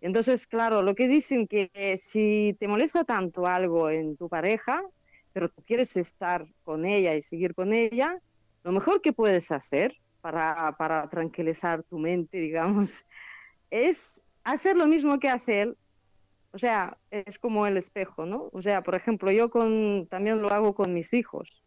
Entonces, claro, lo que dicen que si te molesta tanto algo en tu pareja, pero tú quieres estar con ella y seguir con ella, lo mejor que puedes hacer para, para tranquilizar tu mente, (laughs) digamos, es hacer lo mismo que hace él. O sea, es como el espejo, ¿no? O sea, por ejemplo, yo con, también lo hago con mis hijos.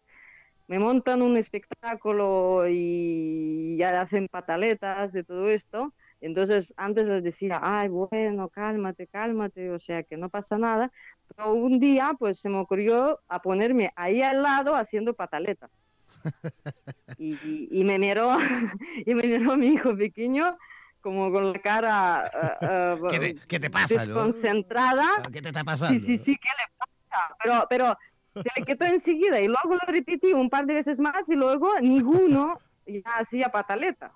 Me montan un espectáculo y ya hacen pataletas de todo esto. Entonces, antes les decía, ay, bueno, cálmate, cálmate, o sea, que no pasa nada. Pero un día, pues se me ocurrió a ponerme ahí al lado haciendo pataletas. (laughs) y, me miró, (laughs) y me miró mi hijo pequeño como con la cara uh, ¿Qué, te, pasa? Desconcentrada. ¿Qué te está pasando? Sí, sí, sí, ¿qué le pasa? Pero, pero se le quedó enseguida y luego lo repetí un par de veces más y luego ninguno ya hacía pataleta.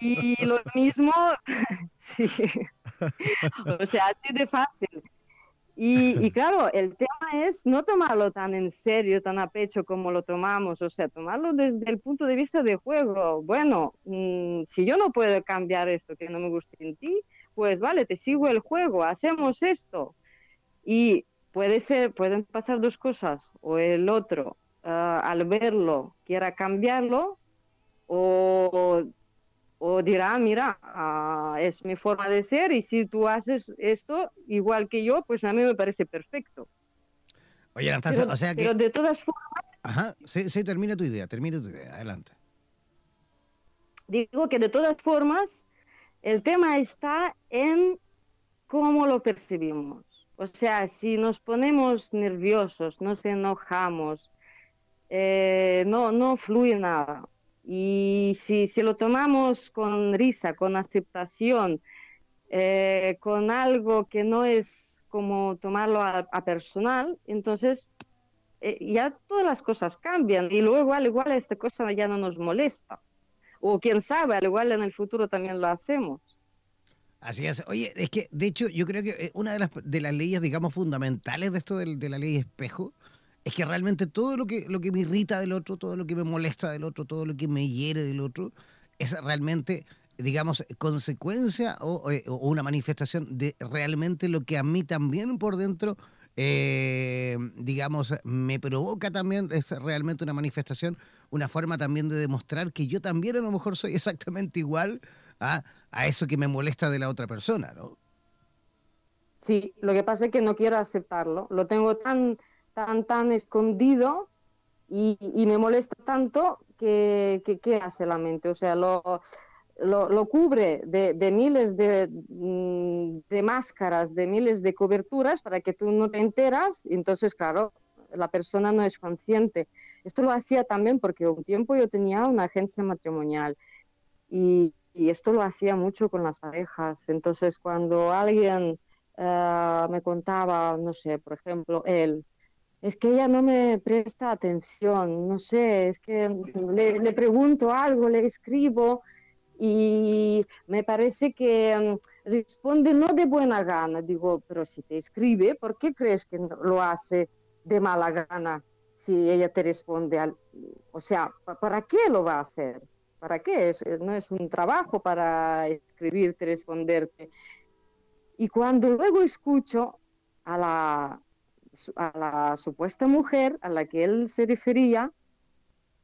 Y lo mismo, (laughs) sí. o sea, así de fácil. Y, claro, el tema es no tomarlo tan en serio, tan a pecho como lo tomamos, o sea, tomarlo desde el punto de vista de juego. Bueno, mm, si yo no puedo cambiar esto que no me gusta en ti, pues vale, te sigo el juego, hacemos esto. Y puede ser, pueden pasar dos cosas, o el otro ah, al verlo quiera cambiarlo, o o dirá, mira, ah, es mi forma de ser y si tú haces esto igual que yo, pues a mí me parece perfecto. Oye, Anastasia, o sea que... Pero de todas formas... Ajá, sí, termina tu idea, termina tu idea, adelante. Digo que de todas formas, el tema está en cómo lo percibimos. O sea, si nos ponemos nerviosos, nos enojamos, eh, no, no fluye nada. Y si, si lo tomamos con risa, con aceptación, eh, con algo que no es como tomarlo a, personal, entonces eh, ya todas las cosas cambian y luego al igual esta cosa ya no nos molesta. O quién sabe, al igual en el futuro también lo hacemos. Así es. Oye, es que de hecho yo creo que eh, una de las, de las leyes, digamos, fundamentales de esto de, de la ley espejo es que realmente todo lo que, lo que me irrita del otro, todo lo que me molesta del otro, todo lo que me hiere del otro, es realmente, digamos, consecuencia o, eh, una manifestación de realmente lo que a mí también por dentro, eh, digamos, me provoca también, es realmente una manifestación, una forma también de demostrar que yo también a lo mejor soy exactamente igual a, a eso que me molesta de la otra persona, ¿no? Sí, lo que pasa es que no quiero aceptarlo, lo tengo tan tan, tan escondido y, me molesta tanto que, que, hace la mente. O sea, lo, lo, cubre de, miles de, mm, de, máscaras, de miles de coberturas para que tú no te enteras. Entonces, claro, la persona no es consciente. Esto lo hacía también porque un tiempo yo tenía una agencia matrimonial y, y esto lo hacía mucho con las parejas. Entonces, cuando alguien eh, me contaba, no sé, por ejemplo, él, es que ella no me presta atención, no sé, es que le, pregunto algo, le escribo y me parece que mm, responde no de buena gana. Digo, pero si te escribe, ¿por qué crees que lo hace de mala gana si ella te responde? Al... O sea, ¿para qué lo va a hacer? ¿Para qué? no es un trabajo para escribirte, responderte. Y cuando luego escucho a la, a la supuesta mujer a la que él se refería,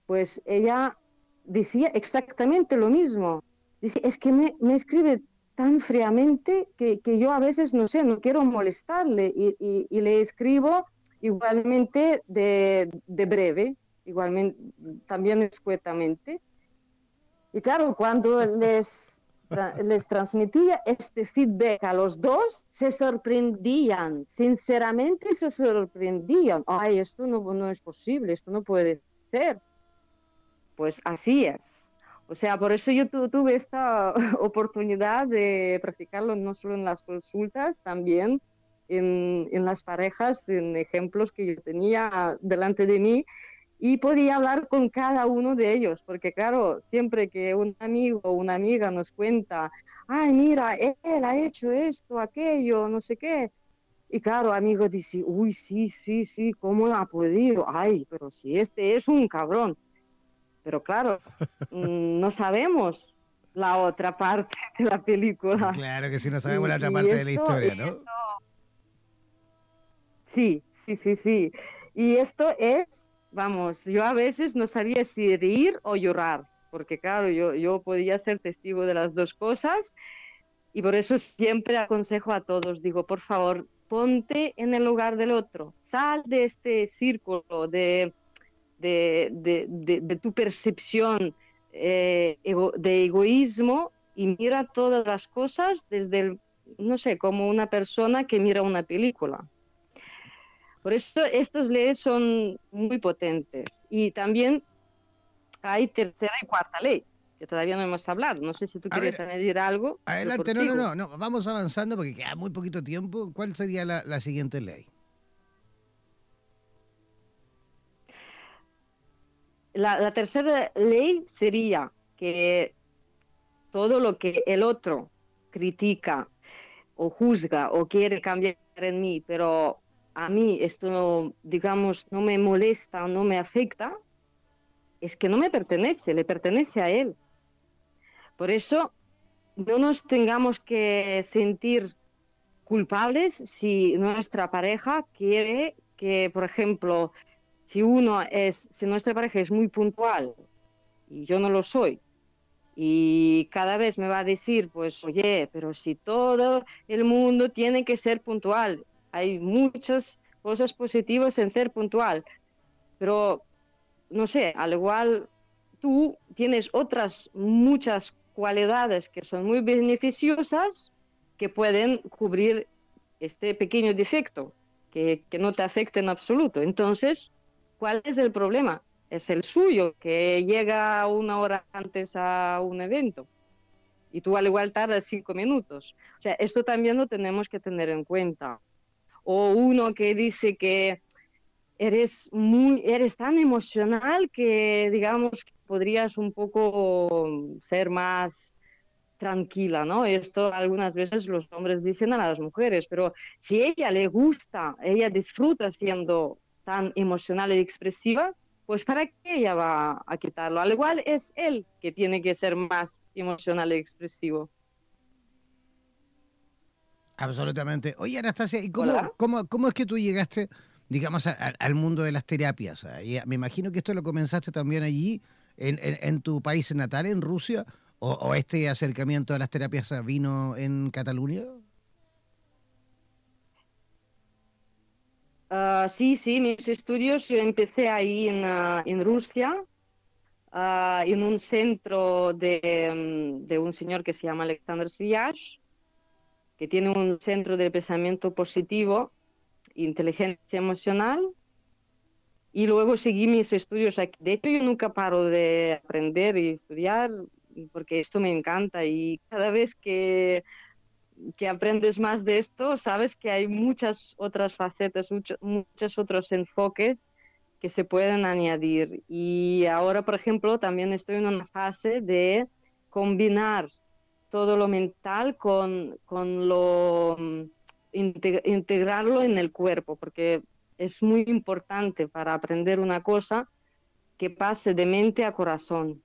pues ella decía exactamente lo mismo. Dice, es que me, escribe tan fríamente que, yo a veces, no sé, no quiero molestarle y, le escribo igualmente de, de, breve, igualmente, también escuetamente. Y claro, cuando les les transmitía este feedback a los dos, se sorprendían, sinceramente se sorprendían. Ay, esto no, es posible, esto no puede ser. Pues así es. O sea, por eso yo tuve esta (laughs) oportunidad de practicarlo no solo en las consultas, también en, en las parejas, en ejemplos que yo tenía delante de mí y podía hablar con cada uno de ellos, porque claro, siempre que un amigo o una amiga nos cuenta, ay, mira, él ha hecho esto, aquello, no sé qué, y claro, amigo dice, uy, sí, sí, sí, ¿cómo ha podido? Ay, pero si este es un cabrón. Pero claro, (laughs) mm, no sabemos la otra parte (laughs) de la película. Claro que sí, no sabemos la otra parte de la historia, ¿no? Sí, sí, sí, sí. Y esto es, vamos, yo a veces no sabía si reír o llorar, porque claro, yo, yo podía ser testigo de las dos cosas y por eso siempre aconsejo a todos, digo, por favor, ponte en el lugar del otro, sal de este círculo de, de, tu percepción eh, de egoísmo y mira todas las cosas desde el, no sé, como una persona que mira una película. Por eso estas leyes son muy potentes. Y también hay tercera y cuarta ley, que todavía no hemos hablado. No sé si tú quieres añadir algo. Adelante, no, no, no, vamos avanzando porque queda muy poquito tiempo. ¿Cuál sería la, siguiente ley? La, tercera ley sería que todo lo que el otro critica o juzga o quiere cambiar en mí, pero a mí esto, digamos, no me molesta no me afecta, es que no me pertenece, le pertenece a él. Por eso no nos tengamos que sentir culpables si nuestra pareja quiere que, por ejemplo, si uno es, si nuestra pareja es muy puntual y yo no lo soy, y cada vez me va a decir, pues, oye, pero si todo el mundo tiene que ser puntual, hay muchas cosas positivas en ser puntual, pero no sé, al igual tú tienes otras muchas cualidades que son muy beneficiosas que pueden cubrir este pequeño defecto que, que no te afecta en absoluto. Entonces, ¿cuál es el problema? Es el suyo, que llega una hora antes a un evento y tú al igual tardas cinco minutos. O sea, esto también lo tenemos que tener en cuenta. O uno que dice que eres muy, eres tan emocional que digamos que podrías un poco ser más tranquila, ¿no? Esto algunas veces los hombres dicen a las mujeres, pero si ella le gusta, ella disfruta siendo tan emocional y expresiva, pues ¿para qué ella va a quitarlo? Al igual es él que tiene que ser más emocional y expresivo. Absolutamente. Oye, Anastasia, ¿y cómo, cómo, cómo es que tú llegaste digamos, al mundo de las terapias. me imagino que esto lo comenzaste también allí, en, tu país natal, en Rusia, o, este acercamiento a las terapias vino en Cataluña. Ah, sí, sí, mis estudios yo empecé ahí en, ah, Rusia, ah, en un centro de, mm, de, un señor que se llama Alexander Sviash, que tiene un centro de pensamiento positivo inteligencia emocional y luego seguí mis estudios aquí. De hecho, yo nunca paro de aprender y estudiar porque esto me encanta y cada vez que, que aprendes más de esto, sabes que hay muchas otras facetas, muchos, muchos otros enfoques que se pueden añadir. Y ahora, por ejemplo, también estoy en una fase de combinar todo lo mental con, con lo integrarlo en el cuerpo, porque es muy importante para aprender una cosa que pase de mente a corazón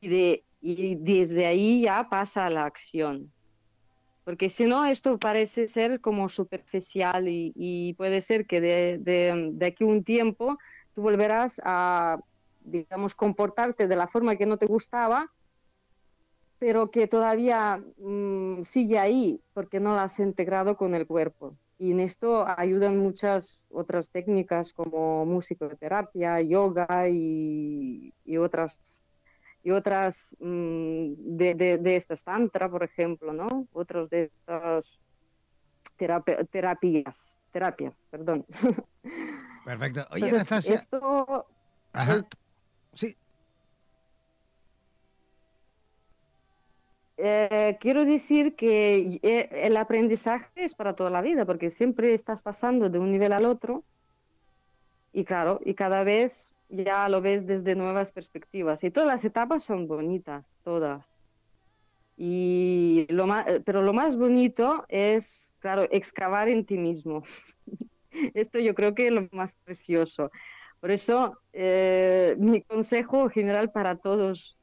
y, de, y desde ahí ya pasa a la acción. Porque si no, esto parece ser como superficial y, puede ser que de, de, de aquí un tiempo tú volverás a, digamos, comportarte de la forma que no te gustaba pero que todavía mm, sigue ahí porque no la has integrado con el cuerpo. Y en esto ayudan muchas otras técnicas como musicoterapia, yoga y, otras y otras mm, de, de, estas tantra, por ejemplo, ¿no? Otros de estas terapias, terapias, perdón. Perfecto. Oye, Anastasia. Esto, Ajá. Sí, Eh, quiero decir que eh, el aprendizaje es para toda la vida, porque siempre estás pasando de un nivel al otro y claro, y cada vez ya lo ves desde nuevas perspectivas. Y todas las etapas son bonitas, todas. Y lo más, eh, pero lo más bonito es, claro, excavar en ti mismo. (laughs) Esto yo creo que es lo más precioso. Por eso, mi consejo general para todos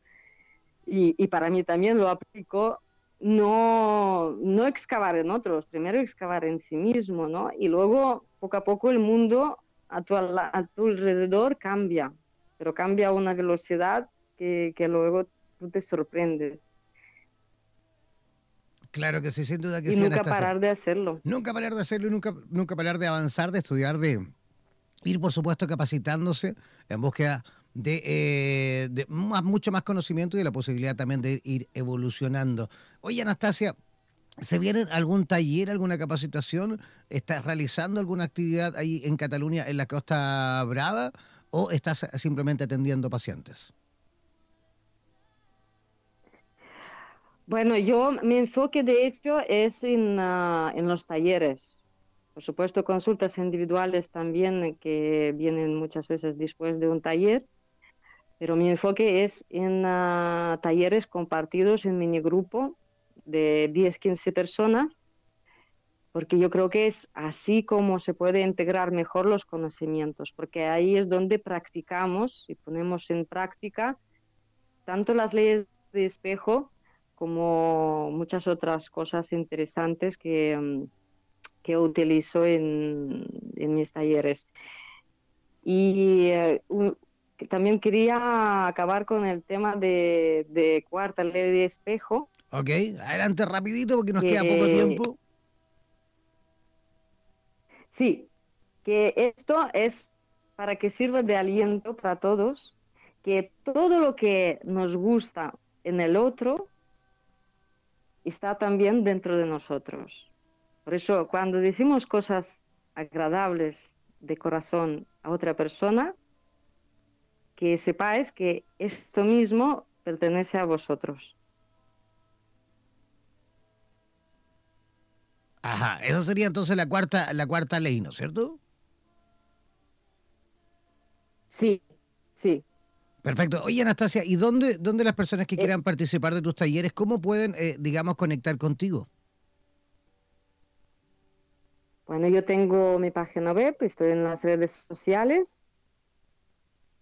y, para mí también lo aplico, no, no excavar en otros, primero excavar en sí mismo, ¿no? Y luego, poco a poco, el mundo a tu, a tu alrededor cambia, pero cambia a una velocidad que, que luego tú te sorprendes. Claro que sí, sin duda que y nunca parar de hacerlo. Nunca parar de hacerlo y nunca, nunca parar de avanzar, de estudiar, de ir, por supuesto, capacitándose en búsqueda de, eh, de mucho más conocimiento y de la posibilidad también de ir evolucionando. Oye, Anastasia, ¿Se viene algún taller, alguna capacitación? ¿Estás realizando alguna actividad ahí en Cataluña, en la Costa Brava? ¿O estás simplemente atendiendo pacientes? Bueno, yo mi enfoque de hecho es en, ah, en los talleres. Por supuesto, consultas individuales también que vienen muchas veces después de un taller, pero mi enfoque es en ah, talleres compartidos en mini grupo de 10-15 personas, porque yo creo que es así como se puede integrar mejor los conocimientos, porque ahí es donde practicamos y ponemos en práctica tanto las leyes de espejo como muchas otras cosas interesantes que, mm, que utilizo en, mis talleres. Y eh, también quería acabar con el tema de, cuarta ley de espejo. Ok, adelante rapidito porque nos queda poco tiempo. Sí, que esto es para que sirva de aliento para todos, que todo lo que nos gusta en el otro está también dentro de nosotros. Por eso, cuando decimos cosas agradables de corazón a otra persona, que sepáis que esto mismo pertenece a vosotros. Ajá, eso sería entonces la cuarta, la cuarta ley, ¿no es cierto? Sí, sí. Perfecto. Oye, Anastasia, ¿y dónde, dónde las personas que eh. quieran participar de tus talleres, cómo pueden, eh, digamos, conectar contigo? Bueno, yo tengo mi página web, estoy en las redes sociales.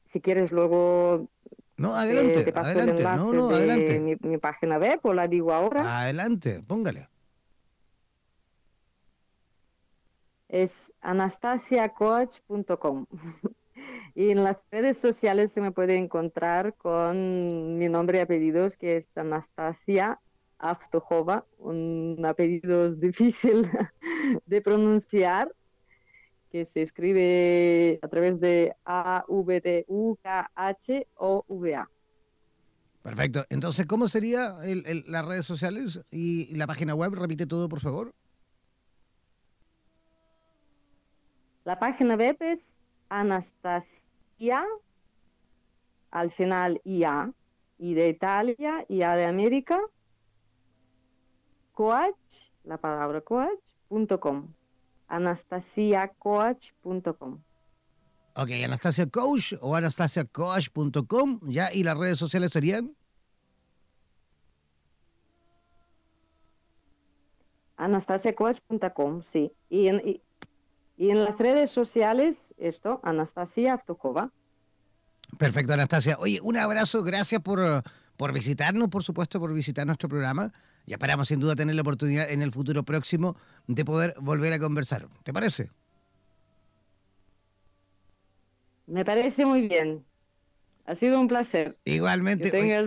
Si quieres luego... No, adelante, te adelante. no, no, adelante. Mi, mi, página web o la digo ahora. Adelante, póngale. Es anastasiacoach.com. (laughs) Y en las redes sociales se me puede encontrar con mi nombre y apellidos, que es Anastasia Aftojova, un apellido difícil (laughs) de pronunciar, que se escribe a través de A-V-D-U-K-H-O-V-A. Perfecto. Entonces, ¿cómo sería las redes sociales y la página web? Repite todo, por favor. La página web es Anastasia, al final IA, y de Italia, IA de América, coach, la palabra coach.com, anastasiacoach.com. Ok, Anastasia Coach o anastasiacoach.com, ya, y las redes sociales serían. anastasiacoach.com, sí. Y, en, y en las redes sociales, esto, Anastasia Avtukova. Perfecto, Anastasia. Oye, un abrazo, gracias por, por visitarnos, por supuesto, por visitar nuestro programa. Y esperamos sin duda tener la oportunidad en el futuro próximo de poder volver a conversar. ¿Te parece? Me parece muy bien. Ha sido un placer. Igualmente. Que tengas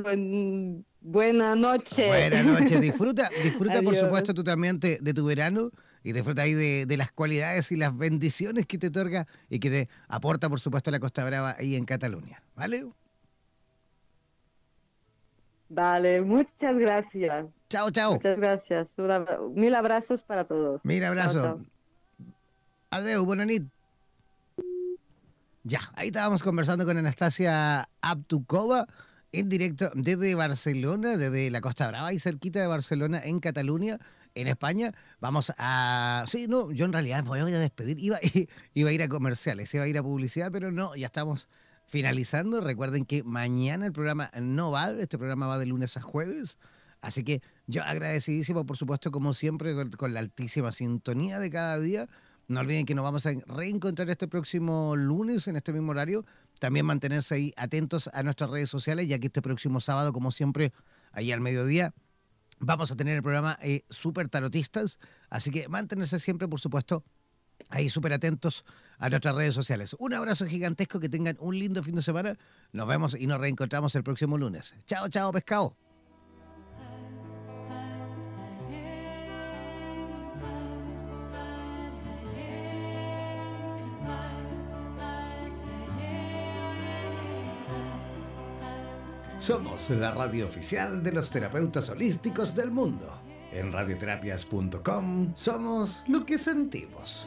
buena noche. Buena noche. Disfruta, disfruta por supuesto tú también de tu verano y disfruta ahí de, las cualidades y las bendiciones que te otorga y que te aporta, por supuesto, la Costa Brava ahí en Cataluña. ¿Vale? Vale, muchas gracias. Chao, chao. Muchas gracias. Mil abrazos para todos. Mil abrazos. Adiós, buena Ya, ahí estábamos conversando con Anastasia Abtukova en directo desde Barcelona, desde la Costa Brava y cerquita de Barcelona en Cataluña en España. Vamos a. Sí, no, yo en realidad voy a despedir. Iba, (laughs) iba a ir a comerciales, iba a ir a publicidad, pero no, ya estamos finalizando. Recuerden que mañana el programa no va, este programa va de lunes a jueves. Así que yo agradecidísimo, por supuesto, como siempre, con, la altísima sintonía de cada día. No olviden que nos vamos a reencontrar este próximo lunes en este mismo horario. También mantenerse ahí atentos a nuestras redes sociales, ya que este próximo sábado, como siempre, ahí al mediodía. Vamos a tener el programa eh, Super Tarotistas, así que mantenerse siempre, por supuesto, ahí súper atentos a nuestras redes sociales. Un abrazo gigantesco, que tengan un lindo fin de semana. Nos vemos y nos reencontramos el próximo lunes. Chao, chao, pescado. Somos la radio oficial de los terapeutas holísticos del mundo. En radioterapias.com somos lo que sentimos.